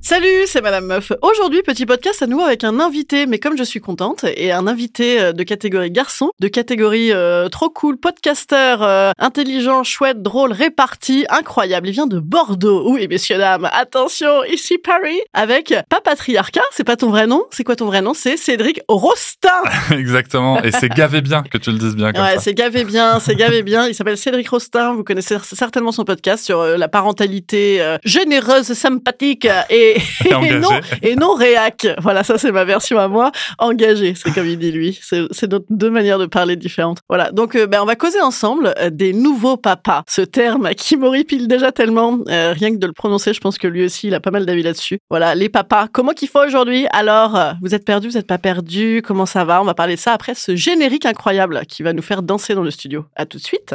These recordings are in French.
Salut, c'est Madame Meuf. Aujourd'hui, petit podcast à nouveau avec un invité, mais comme je suis contente, et un invité euh, de catégorie garçon, de catégorie euh, trop cool, podcasteur, euh, intelligent, chouette, drôle, réparti, incroyable. Il vient de Bordeaux. Oui, messieurs, dames, attention, ici Paris, avec pas patriarcat, c'est pas ton vrai nom. C'est quoi ton vrai nom? C'est Cédric Rostin. Exactement, et c'est gavé bien que tu le dises bien comme ouais, c'est gavé bien, c'est gavé bien. Il s'appelle Cédric Rostin. Vous connaissez certainement son podcast sur euh, la parentalité euh, généreuse, sympathique et, Et non et non réac. Voilà, ça c'est ma version à moi, engagée. C'est comme il dit lui. C'est deux manières de parler différentes. Voilà. Donc euh, ben on va causer ensemble euh, des nouveaux papas. Ce terme qui m'horripile déjà tellement. euh, rien que de le prononcer, je pense que lui aussi il a pas mal d'avis là-dessus. Voilà, les papas. Comment qu'il faut aujourd'hui? Alors, vous êtes perdus, vous êtes pas perdus? Comment ça va? On va parler de ça après ce générique incroyable qui va nous faire danser dans le studio. À tout de suite.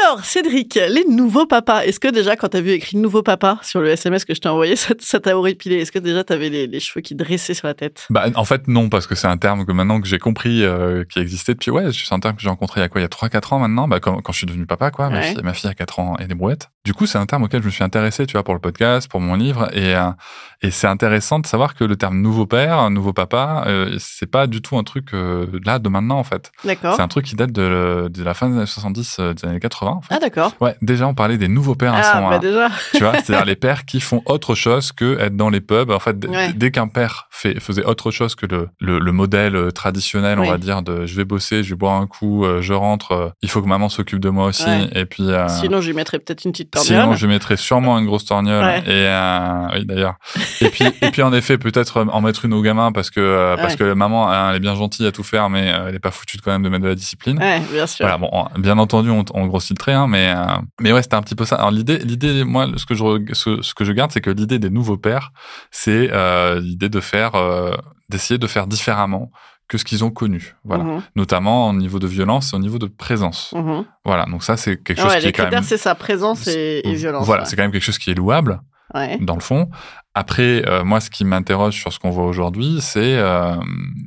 Alors, Cédric, les nouveaux papas. Est-ce que déjà, quand t'as vu écrit nouveau papa sur le SMS que je t'ai envoyé, ça t'a horripilé? Est-ce que déjà t'avais les, les cheveux qui dressaient sur la tête? Bah, en fait, non, parce que c'est un terme que maintenant que j'ai compris euh, qui existait depuis, ouais, c'est un terme que j'ai rencontré il y a quoi, il y a 3-4 ans maintenant, bah, quand, quand je suis devenu papa, quoi, ma, fille, ma fille a 4 ans et des brouettes. Du coup, c'est un terme auquel je me suis intéressé, tu vois, pour le podcast, pour mon livre, et, euh, et c'est intéressant de savoir que le terme nouveau père, nouveau papa, euh, c'est pas du tout un truc euh, là de maintenant, en fait. D'accord. C'est un truc qui date de, de la fin des années 70, euh, des années 80, en fait. Ah, d'accord. Ouais, déjà, on parlait des nouveaux pères à ce Ah, bah moment-là. déjà. tu vois, c'est-à-dire les pères qui font autre chose que être dans les pubs. En fait, Ouais. dès qu'un père fait, faisait autre chose que le, le, le modèle euh, traditionnel, Oui. on va dire, de je vais bosser, je vais boire un coup, euh, je rentre, euh, il faut que maman s'occupe de moi aussi. Ouais. Et puis, euh, Sinon, je lui mettrais peut-être une petite torgnole. sinon, je mettrais sûrement une grosse torgnole. Ouais. Et euh, oui, d'ailleurs. Et puis, et puis, en effet, peut-être en mettre une aux gamins parce que parce que maman, hein, elle est bien gentille à tout faire, mais elle est pas foutue de quand même de mettre de la discipline. Ouais, bien sûr. Voilà, bon, en- bien entendu, on, on grossit trait, hein, mais euh, mais ouais, c'était un petit peu ça. Alors l'idée, l'idée, moi, ce que je ce, ce que je garde, c'est que l'idée des nouveaux pères, c'est euh, l'idée de faire, euh, d'essayer de faire différemment que ce qu'ils ont connu. Voilà, Mhm, notamment au niveau de violence et au niveau de présence. mhm. Voilà, donc ça, c'est quelque chose ouais, qui les est quand même. c'est sa présence et, et violence. Voilà, ouais. c'est quand même quelque chose qui est louable Ouais. dans le fond. Après, euh, moi, ce qui m'interroge sur ce qu'on voit aujourd'hui, c'est euh,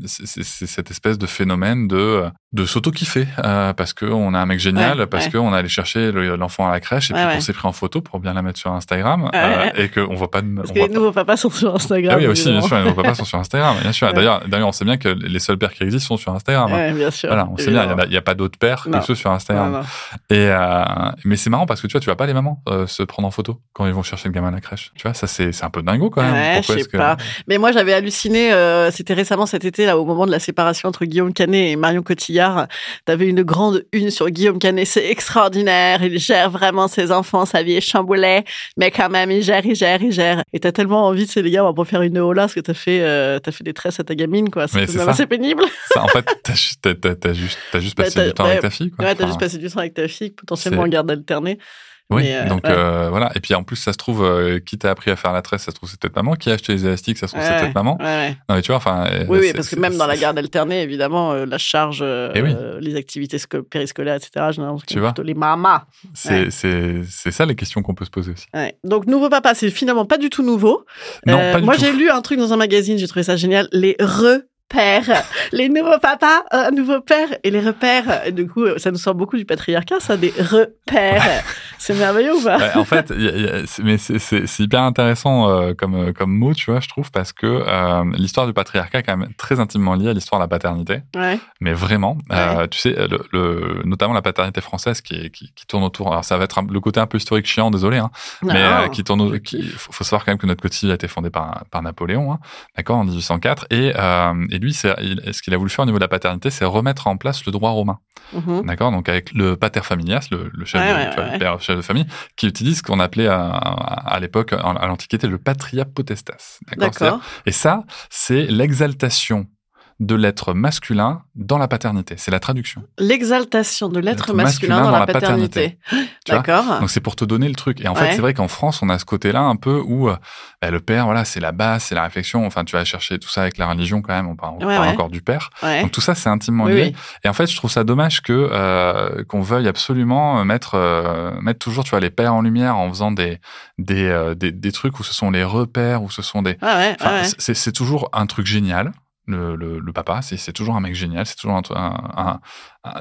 cette espèce de phénomène de de s'auto-kiffer euh, parce que on a un mec génial, Ouais, parce ouais. que on allé chercher le- l'enfant à la crèche et Ouais, puis qu'on s'est pris en photo pour bien la mettre sur Instagram euh, et qu'on voit pas de. Parce on que voit les nouveaux papas sont sur Instagram. Ah oui, aussi, bien évidemment. sûr, les nouveaux papas sont sur Instagram, bien sûr. D'ailleurs, d'ailleurs, on sait bien que les seuls pères qui existent sont sur Instagram. Ouais, bien sûr. Voilà, on sait bien, il a- n'y a, pas d'autres pères Non. que ceux sur Instagram. Non, non. Et euh, mais c'est marrant parce que tu vois, tu vas pas les mamans se prendre en photo quand ils vont chercher le gamin à la crèche. Tu vois, ça c'est c'est un peu dingo quand même. Ouais, Pourquoi je est-ce sais que pas. Mais moi, j'avais halluciné. euh, C'était récemment cet été, là, au moment de la séparation entre Guillaume Canet et Marion Cotillard. T'avais une grande une sur Guillaume Canet. C'est extraordinaire. Il gère vraiment ses enfants. Sa vie est chamboulée. Mais quand même, il gère, il gère, il gère. Et t'as tellement envie de ces gars, on va pas faire une hola parce que t'as fait, euh, fait des tresses à ta gamine, quoi. C'est assez pénible. ça, en fait, t'as juste, juste, Bah, passé du temps ouais, avec ta fille. Quoi. Ouais, t'as Enfin, juste passé du temps avec ta fille, potentiellement en garde alternée. Oui, Mais, euh, donc ouais. euh, voilà. Et puis en plus, ça se trouve, euh, qui t'a appris à faire la tresse, ça se trouve c'est peut-être maman. Qui a acheté les élastiques, ça se trouve c'est peut-être maman. ouais, ouais. Non mais tu vois, enfin. Oui, oui, parce que même dans la garde alternée, évidemment, euh, la charge, Eh oui. les activités sco- périscolaires, etc., généralement, Tu vois. plutôt les mamas. C'est, ça les questions qu'on peut se poser aussi. Donc, nouveau papa, c'est finalement pas du tout nouveau. Non, pas du moi, j'ai lu un truc dans un magazine, j'ai trouvé ça génial. Les repères. Les nouveaux papas, un nouveau père et les repères. Et du coup, ça nous sort beaucoup du patriarcat, ça, des repères. C'est merveilleux ou pas? En fait, il y a- il y a- c'est- mais c'est- hyper intéressant euh, comme, comme mot, tu vois, je trouve, parce que euh, l'histoire du patriarcat est quand même très intimement liée à l'histoire de la paternité. Ouais. Mais vraiment, euh, tu sais, le, le- notamment la paternité française qui, est- qui, qui tourne autour. Alors, ça va être le côté un peu historique chiant, désolé, hein, mais Non. euh, qui tourne. Qui, faut, savoir quand même que notre civil a été fondé par, par Napoléon, hein, d'accord, en 1804. Et, euh, et lui, il- ce qu'il a voulu faire au niveau de la paternité, c'est remettre en place le droit romain, Mhm. d'accord? Donc avec le pater familias, le, le chef, Ouais, de, ouais, tu vois, ouais, le père chef de famille, qui utilise ce qu'on appelait à, à, à l'époque, à l'Antiquité, le patria potestas, D'accord? Et ça, c'est l'exaltation de l'être masculin dans la paternité. C'est la traduction. L'exaltation de l'être masculin, dans, la paternité. D'accord. Donc c'est pour te donner le truc. Et en fait, c'est vrai qu'en France, on a ce côté-là un peu où euh, bah, le père, voilà, c'est la base, c'est la réflexion. Enfin, tu vas chercher tout ça avec la religion quand même. On parle, on Ouais, parle ouais. encore du père. Donc tout ça, c'est intimement Oui, lié. oui. Et en fait, je trouve ça dommage que euh, qu'on veuille absolument mettre euh, mettre toujours, tu vois, les pères en lumière en faisant des des, euh, des des trucs où ce sont les repères, où ce sont des ouais, Enfin, c'est, c'est toujours un truc génial. Le, papa, c'est, toujours un mec génial. C'est toujours un, un-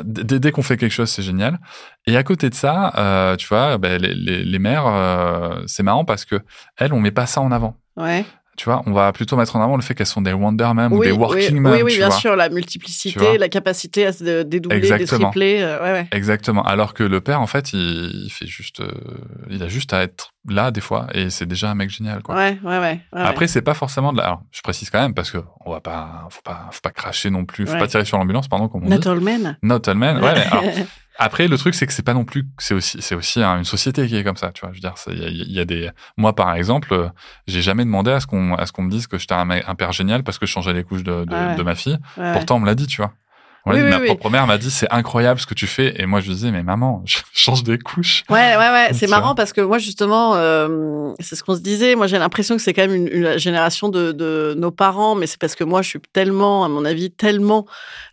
dès, qu'on fait quelque chose, c'est génial. Et à côté de ça, euh, tu vois, ben, les mères, euh, c'est marrant parce que elles, on met pas ça en avant. Ouais. Tu vois, on va plutôt mettre en avant le fait qu'elles sont des Wonder ou Oui, des oui, Working oui, Moms. oui, tu bien vois. sûr, la multiplicité, la capacité à se dédoubler, Exactement. détripler. euh, ouais, ouais. Exactement. Alors que le père, en fait, il, il fait juste, euh, il a juste à être là des fois, et c'est déjà un mec génial, quoi. Ouais, ouais, ouais. ouais, Après, c'est pas forcément de la. Alors, je précise quand même parce que on va pas, faut pas, faut pas cracher non plus, faut pas tirer sur l'ambulance, pardon, comme on dit. Not all men. Not all men. Ouais, mais alors, après, le truc, c'est que c'est pas non plus, c'est aussi, c'est aussi une société qui est comme ça, tu vois. Je veux dire, il y, a- il y a des, moi, par exemple, euh, j'ai jamais demandé à ce qu'on, à ce qu'on me dise que j'étais un, père génial parce que je changeais les couches de, de, Ouais. de ma fille. Ouais. Pourtant, on me l'a dit, tu vois. Oui, ma oui. propre mère m'a dit, c'est incroyable ce que tu fais. Et moi, je lui disais, mais maman, je change des couches. Ouais, ouais, ouais. C'est marrant parce que moi, justement, euh, c'est ce qu'on se disait. Moi, j'ai l'impression que c'est quand même une, une génération de, de nos parents, mais c'est parce que moi, je suis tellement, à mon avis, tellement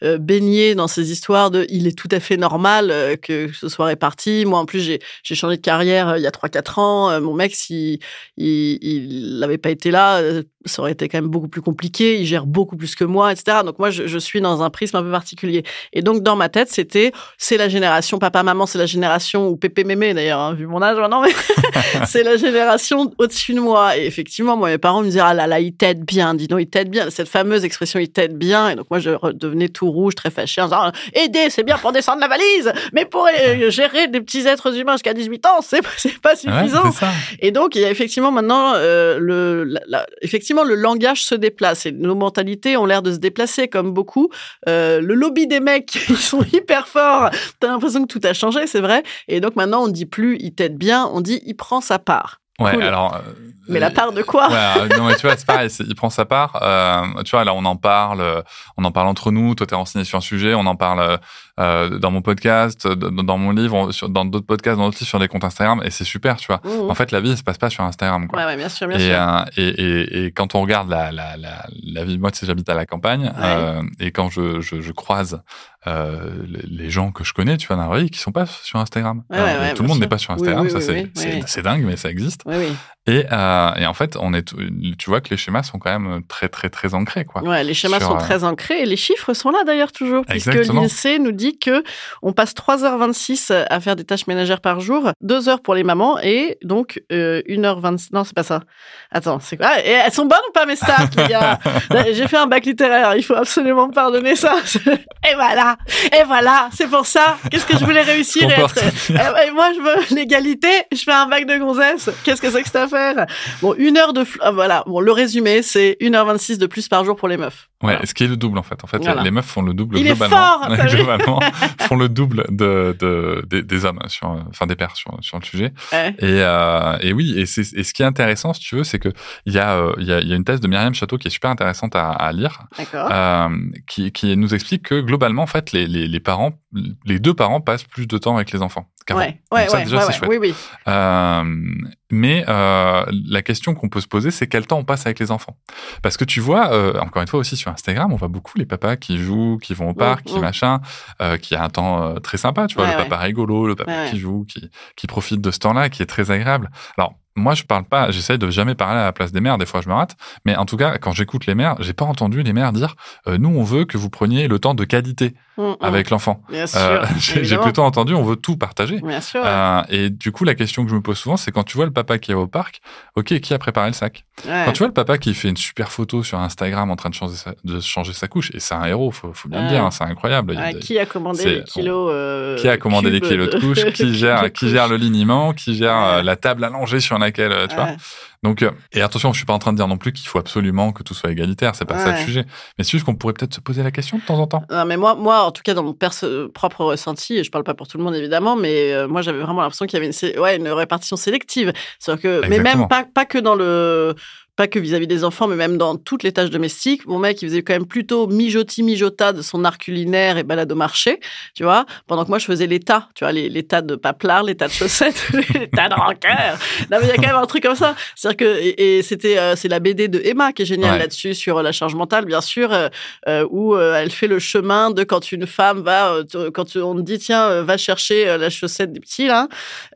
euh, baignée dans ces histoires de il est tout à fait normal euh, que ce soit réparti. Moi, en plus, j'ai j'ai changé de carrière euh, il y a 3-4 ans. Euh, mon mec, si il il n'avait pas été là, ça aurait été quand même beaucoup plus compliqué. Il gère beaucoup plus que moi, etc. Donc moi, je, je suis dans un prisme un peu particulier. Et donc, dans ma tête, c'était c'est la génération papa-maman, c'est la génération ou pépé mémé d'ailleurs, hein, vu mon âge maintenant, mais c'est la génération au-dessus de moi. Et effectivement, moi, mes parents me disaient ah là là, il t'aide bien, dis donc, il t'aide bien. Cette fameuse expression, il t'aide bien. Et donc moi, je redevenais tout rouge, très fâché, en disant aider, c'est bien pour descendre la valise, mais pour euh, gérer des petits êtres humains jusqu'à 18 ans, c'est pas suffisant. Et donc, il y a effectivement maintenant euh, le, la- la- effectivement le langage se déplace et nos mentalités ont l'air de se déplacer comme beaucoup. Euh, le lobby des mecs, ils sont hyper forts. T'as l'impression que tout a changé, c'est vrai. Et donc maintenant, on dit plus il t'aide bien, on dit il prend sa part. Ouais, Cool. alors. euh, Mais la euh, part de quoi Ouais, non, mais tu vois, c'est pareil, il prend sa part. Euh, tu vois, là, on en parle, on en parle entre nous. Toi, t'es renseigné sur un sujet, on en parle euh, dans mon podcast, euh, dans, dans mon livre, sur, dans d'autres podcasts, dans d'autres livres, sur des comptes Instagram, et c'est super, tu vois. Mhm. En fait, la vie, elle se passe pas sur Instagram, quoi. Ouais, ouais, bien sûr, bien Et, sûr. euh, et, et, et quand on regarde la, la, la, la vie, moi, tu sais, j'habite à la campagne, euh, et quand je, je, je croise les, les gens que je connais, tu vois, dans la vie, qui sont pas sur Instagram. Ouais, Alors, tout le monde n'est pas sur Instagram, oui, ça oui, c'est oui, dingue, mais ça existe. Et, en fait, on est, tu vois que les schémas sont quand même très, très, très ancrés, quoi. Ouais, les schémas Sur, sont très ancrés et les chiffres sont là d'ailleurs toujours, puisque l'INSEE nous dit que on passe 3h26 à faire des tâches ménagères par jour, 2 heures pour les mamans et donc euh, 1h26. Non, c'est pas ça. Attends, c'est quoi? Ah, et Elles sont bonnes ou pas mes stats, les gars? J'ai fait un bac littéraire, il faut absolument me pardonner ça. Et voilà, et voilà, c'est pour ça. Qu'est-ce que je voulais réussir et Comporte- être... Ben, moi, je veux l'égalité. Je fais un bac de gonzesse. Qu'est-ce que c'est que cette affaire? Bon, une heure de... ah, voilà. Bon, le résumé, c'est 1h26 de plus par jour pour les meufs. Ouais, Voilà. ce qui est le double en fait. En fait, Voilà. les meufs font le double Il est fort, font le double de, de des, des hommes sur, enfin des pères sur sur le sujet. Ouais. Et, euh, et oui, et, c'est, et ce qui est intéressant, si tu veux, c'est que il y a euh, y a, y a une thèse de Myriam Château qui est super intéressante à, à lire, euh, qui qui nous explique que globalement, en fait, les, les les parents, les deux parents passent plus de temps avec les enfants qu'avant. ouais, ouais, Donc ça, ouais, déjà, ouais, c'est ouais. chouette. Oui, oui. Euh, mais euh, la question qu'on peut se poser, c'est quel temps on passe avec les enfants? Parce que tu vois, euh, encore une fois aussi sur Instagram, on voit beaucoup les papas qui jouent, qui vont au parc, qui mm. machin, qui a un temps très sympa. Tu vois, le papa rigolo, le papa qui joue, qui, qui profite de ce temps-là, qui est très agréable. Alors moi, je parle pas, j'essaye de jamais parler à la place des mères, des fois je me rate, mais en tout cas, quand j'écoute les mères, j'ai pas entendu les mères dire, euh, nous, on veut que vous preniez le temps de qualité Mm, mm. avec l'enfant. Bien sûr. Euh, j'ai plutôt entendu, on veut tout partager. Bien sûr. Euh, et du coup, la question que je me pose souvent, c'est quand tu vois le papa qui est au parc, ok, qui a préparé le sac? Ouais. Quand tu vois le papa qui fait une super photo sur Instagram en train de changer sa, de changer sa couche, et c'est un héros, faut, faut bien le dire, hein, c'est incroyable. Ouais, Il- qui a commandé les kilos euh, qui a commandé les kilos de couche, qui gère, qui gère le liniment, qui gère euh, la table allongée sur laquelle, euh, tu vois. Donc, euh, et attention, je suis pas en train de dire non plus qu'il faut absolument que tout soit égalitaire, c'est pas ça le sujet. Mais c'est juste qu'on pourrait peut-être se poser la question de temps en temps. Non, mais moi, moi, en tout cas, dans mon perso- propre ressenti, et je parle pas pour tout le monde évidemment, mais euh, moi, j'avais vraiment l'impression qu'il y avait une, sé- ouais, une répartition sélective. C'est-à-dire que, mais même pas, pas que dans le, pas que vis-à-vis des enfants, mais même dans toutes les tâches domestiques. Mon mec, il faisait quand même plutôt mijoti mijota de son art culinaire et balade au marché, tu vois, pendant que moi, je faisais les tas, tu vois, les, les tas de paplards, les tas de chaussettes, les tas de rancœur. Non, mais il y a quand même un truc comme ça. C'est-à-dire que, et, et c'était, euh, c'est la BD de Emma qui est géniale Ouais. là-dessus, sur la charge mentale, bien sûr, euh, euh, où euh, elle fait le chemin de quand une femme va, euh, quand on dit, tiens, euh, va chercher euh, la chaussette des petits, là,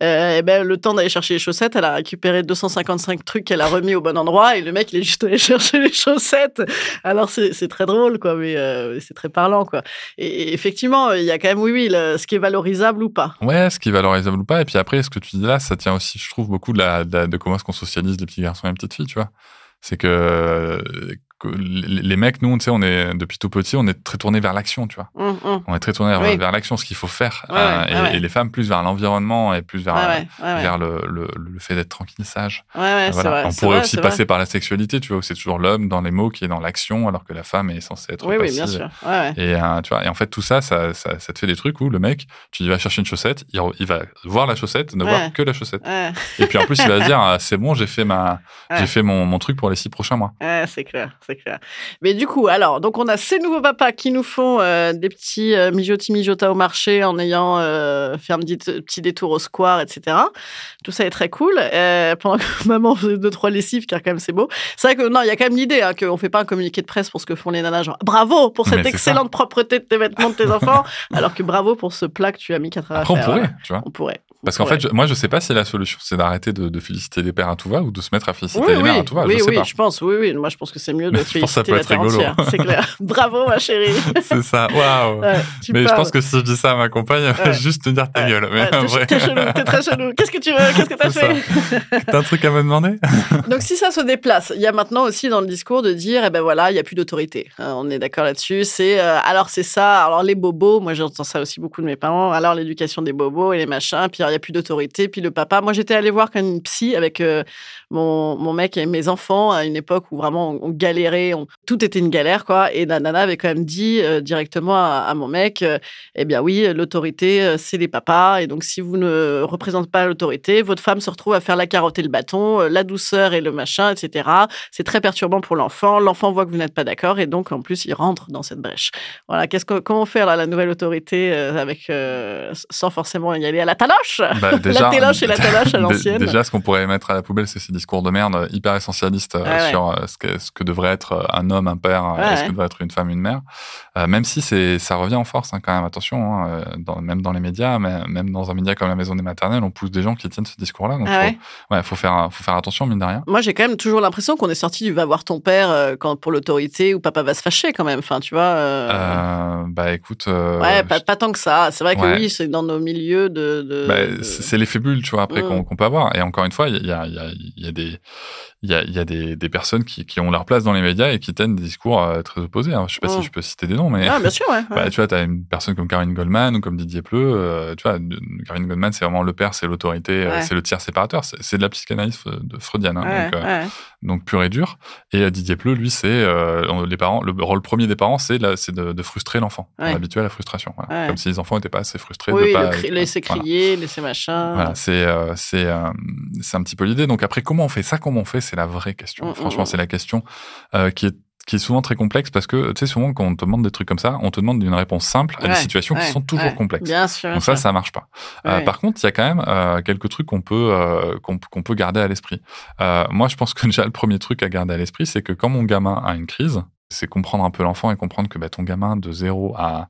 euh, et ben, le temps d'aller chercher les chaussettes, elle a récupéré 255 trucs qu'elle a remis au bon endroit, et le mec, il est juste allé chercher les chaussettes. Alors, c'est très drôle, quoi, mais euh, c'est très parlant, quoi. Et, effectivement, il y a quand même, oui, oui, ce qui est valorisable ou pas. Ouais, ce qui est valorisable ou pas. Et puis après, ce que tu dis là, ça tient aussi, je trouve, beaucoup de, de, comment est-ce qu'on socialise les petits garçons et les petites filles, tu vois. C'est que, que les mecs, nous, on est, depuis tout petit, on est très tourné vers l'action, tu vois. Hum, hum. On est très tourné vers, Oui. vers l'action, ce qu'il faut faire. Ouais, ouais, Euh, et, ouais, ouais. et les femmes plus vers l'environnement et plus vers, vers le, le, le fait d'être tranquille, sage. Voilà. vrai, On pourrait vrai, aussi vrai. passer par la sexualité, tu vois, où c'est toujours l'homme dans les mots qui est dans l'action, alors que la femme est censée être Oui, oui, passive. bien sûr. Et, euh, tu vois, et en fait, tout ça, ça, ça, ça te fait des trucs où le mec, tu dis, va chercher une chaussette, il, va voir la chaussette, ne voir que la chaussette. Et puis en plus, il va dire, ah, c'est bon, j'ai fait ma, j'ai fait mon, mon truc pour les six prochains mois. C'est clair, c'est clair. Mais du coup, alors, donc on a ces nouveaux papas qui nous font euh, des petits euh, mijoti mijota au marché en ayant euh, fait un petit, petit détour au square, etc. Tout ça est très cool. Euh, pendant que maman faisait deux trois lessives, car quand même c'est beau. C'est vrai que non, il y a quand même l'idée hein, qu'on fait pas un communiqué de presse pour ce que font les nanas, genre bravo pour cette excellente propreté de tes vêtements de tes enfants, alors que bravo pour ce plat que tu as mis quatre heures à Après, on pourrait, tu vois. On pourrait. Parce qu'en fait, je- moi, je sais pas si la solution, c'est d'arrêter de, de féliciter les pères à tout va ou de se mettre à féliciter oui, les oui, mères à tout va. oui, je sais oui, pas. je pense, oui, oui. Moi, je pense que c'est mieux de je pense que ça féliciter peut la être rigolo. entière. C'est clair. Bravo, ma chérie. c'est ça. Waouh. Ouais, Mais je pense que si je dis ça à ma compagne, elle va Ouais. juste te dire ta gueule. Mais t'es- vrai, T'es chelou, t'es très chelou. Qu'est-ce que tu veux? Qu'est-ce que t'as fait? T'as un truc à me demander? Donc, si ça se déplace, il y a maintenant aussi dans le discours de dire, eh ben voilà, il n'y a plus d'autorité. Hein, on est d'accord là-dessus. C'est euh, alors c'est ça. Alors les bobos, moi j'entends ça aussi beaucoup de mes parents. Alors l'éducation des bobos et les machins. Puis plus d'autorité. Puis le papa. Moi j'étais allée voir une psy avec euh, mon, mon mec et mes enfants à une époque où vraiment on, galérait, tout était une galère quoi. Et la nana avait quand même dit euh, directement à, mon mec, euh, eh bien oui, l'autorité c'est les papas. Et donc si vous ne représentez pas l'autorité, votre femme se retrouve à faire la carotte et le bâton, la douceur et le machin, etc. C'est très perturbant pour l'enfant. L'enfant voit que vous n'êtes pas d'accord et donc en plus il rentre dans cette brèche. Voilà, qu'est-ce que comment faire là, la nouvelle autorité avec sans forcément y aller à la taloche? Bah, La téloche et la taloche à l'ancienne. Déjà, ce qu'on pourrait mettre à la poubelle, c'est ces discours de merde euh, hyper essentialistes euh, Ouais, ouais. sur euh, ce, que, ce que devrait être un homme, un père, euh, Ouais, et ce que devrait être une femme, une mère. Euh, même si ça revient en force, hein, quand même, attention, hein, dans, même dans les médias, mais même dans un média comme la Maison des Maternelles, on pousse des gens qui tiennent ce discours-là. Donc, Ah faut, ouais ouais, faut faire, faut faire attention, mine de rien. Moi, j'ai quand même toujours l'impression qu'on est sorti du va voir ton père quand pour l'autorité ou papa va se fâcher quand même. Enfin, tu vois. euh, Euh, bah, écoute. Ouais, pas, pas tant que ça. C'est vrai que oui, c'est dans nos milieux de. de- Bah, de- c'est l'effet bulle, tu vois, après Mm. qu'on peut avoir. Et encore une fois, il y a, y a, y a des, y a, y a des, des personnes qui, qui ont leur place dans les médias et qui tiennent des discours euh, très opposés. hein. Je sais pas Mm. si je peux citer des noms, mais Ah, bien sûr, ouais. bah, ouais. tu vois, t'as une personne comme Karine Goldman ou comme Didier Pleu. euh, tu vois, Karine Goldman, c'est vraiment le père, c'est l'autorité, euh, Ouais. c'est le tiers séparateur. C'est de la psychanalyse euh, de freudienne, hein, Ouais, donc, euh, ouais. Donc pur et dur. Et Didier Pleu, lui, c'est euh, les parents. Le rôle premier des parents, c'est de, de frustrer l'enfant, Ouais. habitué à la frustration. Voilà. Ouais. Comme si les enfants n'étaient pas assez frustrés Oui, de pas. cri- laisser voilà. crier, laisser machin. Voilà, c'est euh, c'est euh, c'est un petit peu l'idée. Donc après, comment on fait ça? Comment on fait? C'est la vraie question. Mm, Franchement, mm, c'est la question euh, qui est qui est souvent très complexe parce que tu sais souvent quand on te demande des trucs comme ça, on te demande une réponse simple à des Ouais, situations qui sont toujours ouais. complexes. Bien sûr. Donc ça, ça marche pas. Euh, par contre, il y a quand même euh, quelques trucs qu'on peut euh, qu'on qu'on peut garder à l'esprit. Euh, moi, je pense que déjà le premier truc à garder à l'esprit, c'est que quand mon gamin a une crise, c'est comprendre un peu l'enfant et comprendre que bah, ton gamin de 0 à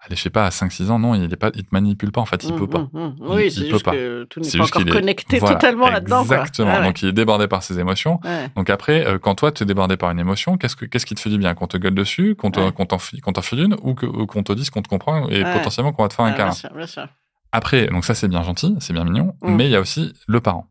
allez, je sais pas, à 5-6 ans, non, il est pas, il te manipule pas, en fait, il Mmh, peut pas. mmh, mmh. Il- Oui, il c'est peut juste pas. que tout n'est pas encore est- connecté Voilà, totalement là-dedans. Exactement. Ouais. Donc, il est débordé par ses émotions. Ouais. Donc après, euh, quand toi, tu es débordé par une émotion, qu'est-ce, que, qu'est-ce qui te fait du bien? Qu'on te gueule dessus, qu'on, te, Ouais. qu'on, t'en, qu'on t'en file une, ou, qu'on te dise qu'on te comprend et potentiellement qu'on va te faire un câlin. bien sûr, bien sûr. Après, donc ça, c'est bien gentil, c'est bien mignon, Mm. mais il y a aussi le parent.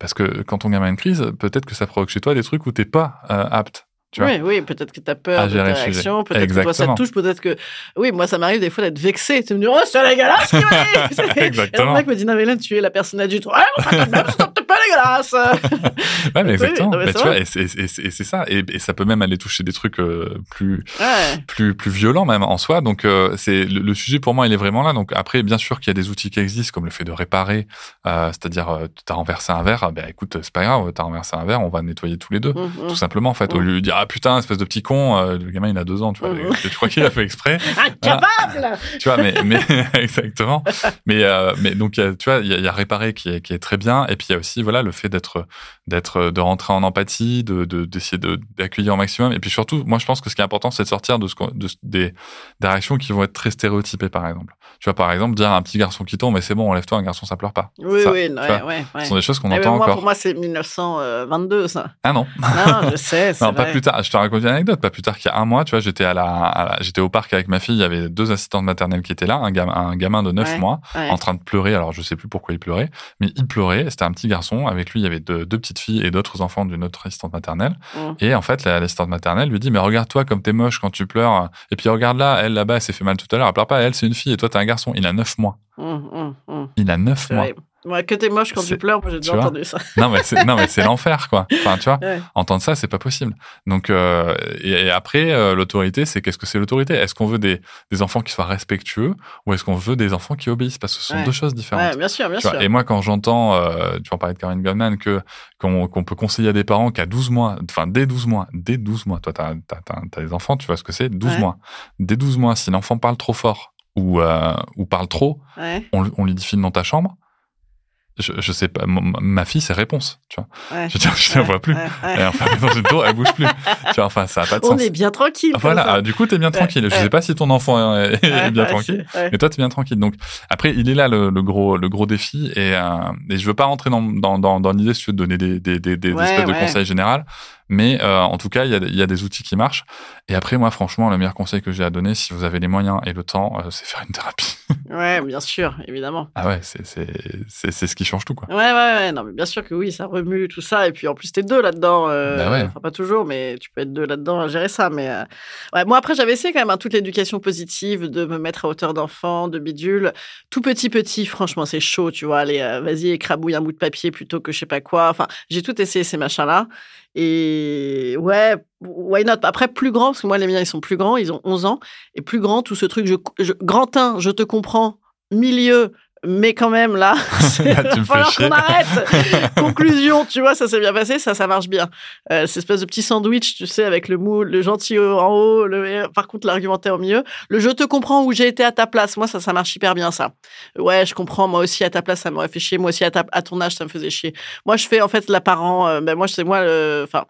Parce que quand ton gamin a une crise, peut-être que ça provoque chez toi des trucs où t'es pas euh, apte. Tu vois oui, oui, peut-être que tu as peur de ta réaction, peut-être que toi ça Exactement. te touche, peut-être que... Oui, moi ça m'arrive des fois d'être vexé, tu me dis « Oh, c'est dégueulasse m'arrive !» Et Exactement. le mec me dit « Non mais là, tu es la personne du tout. Ah, même, c'est pas dégueulasse Ouais, mais Oui, exactement. non, mais c'est tu vois, et c'est, ça. Et, et ça peut même aller toucher des trucs euh, plus, !» Ouais, plus, plus violents même en soi. Donc, euh, c'est le, le sujet pour moi, il est vraiment là. Donc après, bien sûr qu'il y a des outils qui existent, comme le fait de réparer. euh, c'est-à-dire, euh, t'as renversé un verre, ben écoute, c'est pas grave, t'as renversé un verre, on va nettoyer tous les deux. Hum, hum. Tout simplement, en fait, au Mm. lieu de dire ah putain, espèce de petit con, euh, le gamin il a deux ans, tu vois, Mm. je crois qu'il a fait exprès. Incapable tu vois, mais, mais exactement. Mais, euh, mais donc, a- tu vois, il y, a- il y a réparer qui est, qui est très bien. Et puis, il y a aussi, voilà, le fait d'être, d'être, de rentrer en empathie, de, de- d'essayer de, d'accueillir au maximum. Et puis surtout, moi, je pense que ce qui est important, c'est de sortir de ce, qu'on- de, ce- des, des réactions qui vont être très stéréotypées, par exemple. Tu vois, par exemple, dire à un petit garçon qui tombe, mais c'est bon, enlève-toi, un garçon, ça pleure pas. Oui, Ça, oui, tu ouais, vois, ouais, ouais. Ce sont des choses qu'on ben, entend moi, encore. pour moi, c'est 1922, ça. Ah non. Non, je sais, Non, pas plus tard. Je te raconte une anecdote. Pas plus tard qu'il y a un mois, tu vois, j'étais à la, j'étais au parc avec ma fille. Il y avait deux assistantes maternelles qui étaient là, un gamin, un gamin de 9 Ouais. mois, en train de pleurer. Alors, je sais plus pourquoi il pleurait, mais il pleurait. C'était un petit garçon. Avec lui, il y avait deux, deux petites filles et d'autres enfants d'une autre assistante maternelle. Mm. Et en fait, la- l'assistante maternelle lui dit, mais regarde-toi comme t'es moche quand tu pleures. Et puis, regarde là, elle là-bas, elle s'est fait mal tout à l'heure. Elle pleure pas. Elle, c'est une fille et toi, t'es un garçon. Il a 9 mois. Hum, hum, hum. Il a 9 C'est mois. vrai. Ouais, que t'es moche quand tu pleures, moi j'ai déjà entendu ça. Non, mais c'est, l'enfer, quoi. Enfin, tu vois. Ouais. entendre ça, c'est pas possible. Donc, euh, et, et après, euh, l'autorité, c'est qu'est-ce que c'est l'autorité? Est-ce qu'on veut des, des enfants qui soient respectueux ou est-ce qu'on veut des enfants qui obéissent? Parce que ce sont Ouais. deux choses différentes. Bien sûr, bien sûr. et moi, quand j'entends, euh, tu en parlais de Caroline Goldman, que qu'on qu'on peut conseiller à des parents qu'à 12 mois, enfin dès 12 mois, dès 12 mois, toi, t'as as, des enfants, tu vois ce que c'est? 12 Ouais. mois. Dès 12 mois, si l'enfant parle trop fort ou, euh, ou parle trop, Ouais, on, on lui dit file dans ta chambre. Je, je sais pas, ma fille, c'est réponse, tu vois. ouais. Je dire, je la vois plus. ouais, ouais. Et enfin, dans une tour, elle bouge plus. tu vois, enfin, ça a pas de On sens. est bien tranquille. Voilà, ah, du coup, t'es bien tranquille. Je sais pas si ton enfant est, est Ouais, bien ouais, tranquille, mais toi, t'es bien tranquille. Donc, après, il est là le, le gros, le gros défi, et, euh, et je veux pas rentrer dans, dans, dans, dans l'idée, si tu veux, de donner des, des, des, des Ouais, espèces de conseils généraux, mais euh, en tout cas, il y, a, des- il y a des outils qui marchent. Et après, moi, franchement, le meilleur conseil que j'ai à donner, si vous avez les moyens et le temps, euh, c'est faire une thérapie. Ouais, bien sûr, évidemment. ah ouais, c'est, ce qui change tout, quoi. Ouais, ouais, ouais. Non, mais bien sûr que oui, ça remue tout ça. Et puis en plus, t'es deux là-dedans. euh, Bah ouais. Enfin, pas toujours, mais tu peux être deux là-dedans à gérer ça. Mais euh, ouais, moi, après, j'avais essayé quand même hein, toute l'éducation positive, de me mettre à hauteur d'enfant, de bidule. Tout petit, petit, franchement, c'est chaud, tu vois. Allez, vas-y, écrabouille un bout de papier plutôt que je sais pas quoi. Enfin, j'ai tout essayé ces machins-là. Et ouais, why not? Après, plus grand, parce que moi, les miens, ils sont plus grands, ils ont 11 ans. Et plus grand, tout ce truc, je, je, grand 1, je te comprends. Milieu, mais quand même, là, Là, tu il me fais chier. qu'on arrête. Conclusion, tu vois, ça s'est bien passé, ça, ça marche bien. Euh, cette espèce de petit sandwich, tu sais, avec le mou, le gentil en haut, le, par contre, l'argumentaire au milieu. Le je te comprends où j'ai été à ta place. Moi, ça, ça marche hyper bien, ça. Ouais, je comprends. Moi aussi, à ta place, ça m'aurait fait chier. Moi aussi, à, ta, à ton âge, ça me faisait chier. Moi, je fais, en fait, la parent, euh, ben, moi, c'est moi, le- enfin,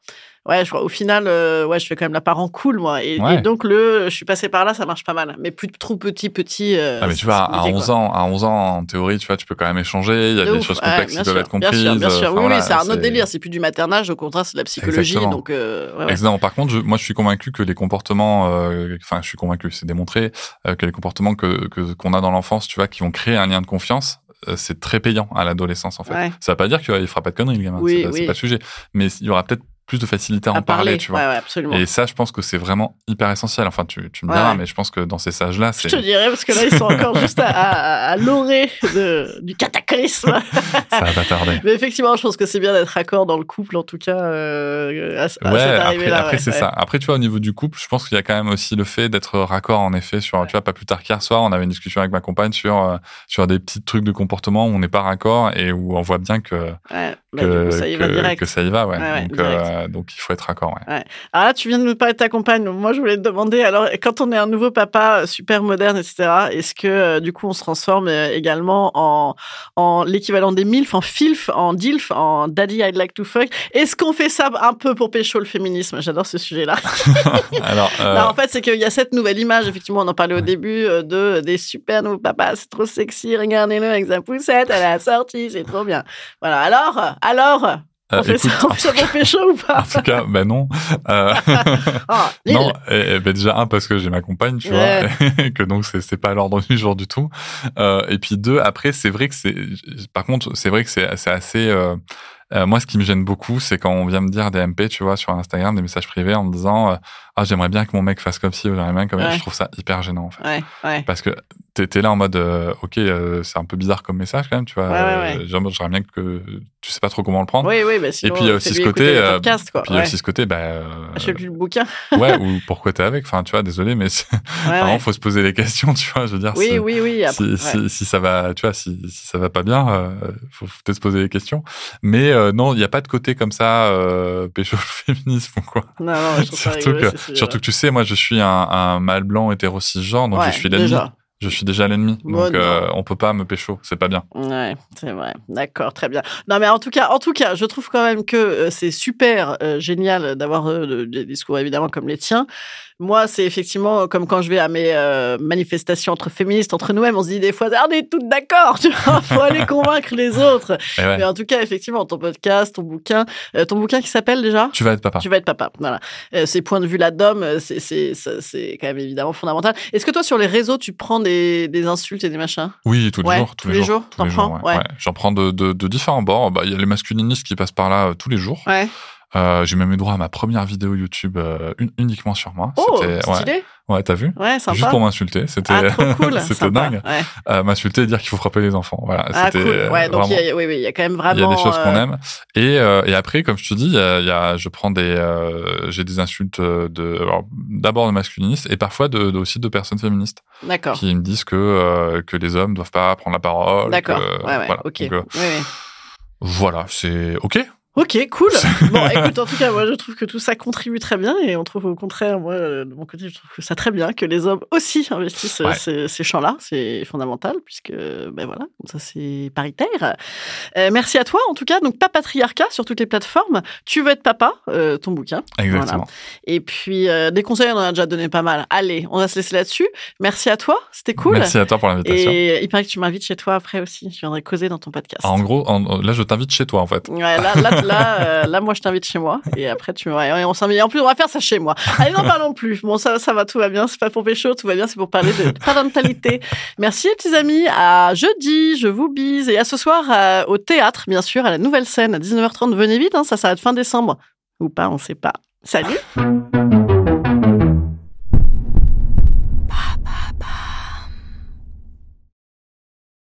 Ouais, je crois, au final, euh, ouais, je fais quand même la parent cool, moi. Et, Ouais. et donc, le, je suis passé par là, ça marche pas mal. Mais plus trop petit, petit. euh, Ah, mais tu vois, à compliqué, 11 quoi. ans, à 11 ans, en théorie, tu vois, tu peux quand même échanger. Il y a De des ouf. choses Ouais, complexes bien qui peuvent sûr, être comprises. Bien sûr, bien sûr. Enfin, oui, voilà, oui, c'est un autre délire. C'est plus du maternage, au contraire, c'est de la psychologie. Exactement. Donc, euh, ouais, ouais. Exactement. Par contre, je- moi, je suis convaincu que les comportements, euh, enfin, je suis convaincu, c'est démontré euh, que les comportements que que- qu'on a dans l'enfance, tu vois, qui vont créer un lien de confiance, euh, c'est très payant à l'adolescence, en fait. Ouais. Ça va pas dire qu'il fera pas de conneries, le gamin. Oui, c'est pas, oui. pas le sujet. Mais il y aura peut-être plus de facilité à en parler, parler, tu vois. Ouais, ouais, absolument. Et ça, je pense que c'est vraiment hyper essentiel. Enfin, tu, tu me diras, ouais. mais je pense que dans ces sages-là, Je c'est te dirais, parce que là, ils sont encore juste à, à, à l'orée du cataclysme. ça va pas tarder. Mais effectivement, je pense que c'est bien d'être raccord dans le couple, en tout cas, euh, à, Ouais, cette après, arrivée-là. après c'est ça. Après, tu vois, au niveau du couple, je pense qu'il y a quand même aussi le fait d'être raccord, en effet, sur, tu vois, pas plus tard qu'hier soir, on avait une discussion avec ma compagne sur, euh, sur des petits trucs de comportement où on n'est pas raccord et où on voit bien que, Ouais, bah, que, du coup, ça y va que- direct. que ça y va, ouais. Ouais, ouais, Donc. Euh, donc il faut être raccord. Ouais. Alors là, tu viens de nous parler de ta compagne. Moi, je voulais te demander, alors, quand on est un nouveau papa euh, super moderne, etc., est-ce que euh, du coup, on se transforme également en, en l'équivalent des MILF, en FILF, en DILF, en Daddy I'd like to fuck? Est-ce qu'on fait ça un peu pour pécho le féminisme? J'adore ce sujet-là. Alors, euh, Non, en fait, c'est qu'il y a cette nouvelle image, effectivement, on en parlait au début, de des super nouveaux papas, c'est trop sexy, regardez-le avec sa poussette à la sortie, c'est trop bien. Voilà, alors, alors, on euh, fait ça, écoute, on fait ça pour pécho ou pas? en tout cas, ben non. Euh, Ah, non, et, et ben déjà un parce que j'ai ma compagne, tu Ouais. vois, et que donc c'est pas à l'ordre du jour du tout. Euh, et puis deux, après c'est vrai que c'est, par contre c'est vrai que c'est assez. moi, ce qui me gêne beaucoup, c'est quand on vient me dire des MP, tu vois, sur Instagram, des messages privés en me disant ah j'aimerais bien que mon mec fasse comme ci ou j'aimerais bien comme. Ouais. Je trouve ça hyper gênant en fait. Ouais, ouais. Parce que t'es là en mode euh, ok euh, c'est un peu bizarre comme message quand même tu vois. Euh, j'aimerais bien que tu sais pas trop comment le prendre Oui, oui, bah sinon, puis, il y a aussi fais-lui ce côté, euh, podcasts, quoi. puis il y a ouais. aussi ce côté bah euh, Achète-lui le bouquin. ouais ou pourquoi t'es avec? Enfin tu vois désolé mais vraiment faut se poser les questions tu vois je veux dire Oui, oui, oui. après, si, si, si ça va tu vois si, si ça va pas bien euh, faut, faut peut-être se poser les questions mais euh, non il y a pas de côté comme ça euh, pécho le féminisme ou quoi Non, non, je trouve ça surtout rigolo, que. Surtout que tu sais moi je suis un, un mâle blanc hétéro cisgenre donc Ouais, je suis l'ennemi. Je suis déjà l'ennemi Bon, donc euh, on peut pas me pécho c'est pas bien Ouais, c'est vrai. D'accord, très bien. Non, mais en tout cas, en tout cas, je trouve quand même que euh, c'est super euh, génial d'avoir euh, de- des discours évidemment comme les tiens. Moi, c'est effectivement comme quand je vais à mes euh, manifestations entre féministes, entre nous-mêmes, on se dit des fois, ah, on est toutes d'accord, tu vois, faut aller convaincre les autres. Ouais. Mais en tout cas, effectivement, ton podcast, ton bouquin, euh, ton bouquin qui s'appelle déjà? Tu vas être papa Tu vas être papa. Voilà. Euh, ces points de vue là d'homme, euh, c'est quand même évidemment fondamental. Est-ce que toi sur les réseaux tu prends des, des insultes et des machins Oui, tous les Ouais, jours. Tous les jours. tous les jours, Ouais. ouais. J'en prends de, de, de différents bords. Bah, Il y a les masculinistes qui passent par là euh, tous les jours. Ouais. Euh, J'ai même eu droit à ma première vidéo YouTube euh, un- uniquement sur moi. Oh, stylé. Ouais t'as vu Ouais, sympa. Juste pour m'insulter. C'était ah, cool. c'était dingue. Ouais. Euh, m'insulter et dire qu'il faut frapper les enfants. Voilà, Ah, c'était cool. euh, Ouais, donc il vraiment- y a, oui, oui, il y a quand même il y vraiment. a des choses qu'on euh, aime. Et, euh, et après, comme je te dis, il y a, il y a- je prends des, euh, j'ai des insultes de, d'abord de masculinistes et parfois de, de- aussi de personnes féministes D'accord. qui me disent que euh, que les hommes doivent pas prendre la parole. D'accord. que- Ouais, ouais. voilà. Ok. Donc, euh, voilà, c'est ok. Ok, cool. Bon, écoute, en tout cas, moi, je trouve que tout ça contribue très bien et on trouve au contraire, moi, euh, de mon côté, je trouve que ça très bien que les hommes aussi investissent euh, Ouais. ces, ces champs-là. C'est fondamental puisque, ben voilà, comme ça, c'est paritaire. Euh, merci à toi, en tout cas. Donc, pas patriarcat sur toutes les plateformes. Tu veux être papa, euh, ton bouquin. Exactement. Et puis, euh, des conseils, on en a déjà donné pas mal. Allez, on va se laisser là-dessus. Merci à toi, c'était cool. Merci à toi pour l'invitation. Et il paraît que tu m'invites chez toi après aussi. Je viendrai causer dans ton podcast. En gros, en- là, je t'invite chez toi, en fait. Ouais, là, là, là, euh, là, moi, je t'invite chez moi. Et après, tu ouais, ouais, on s'invite. En plus, on va faire ça chez moi. Allez, n'en parlons plus. Bon, ça, ça va, tout va bien. C'est pas pour pécho, tout va bien. C'est pour parler de parentalité. Merci, les petits amis. À jeudi, je vous bise. Et à ce soir, euh, au théâtre, bien sûr, à la nouvelle scène, à 19h30. Venez vite, hein, ça s'arrête fin décembre. Ou pas, on sait pas. Salut!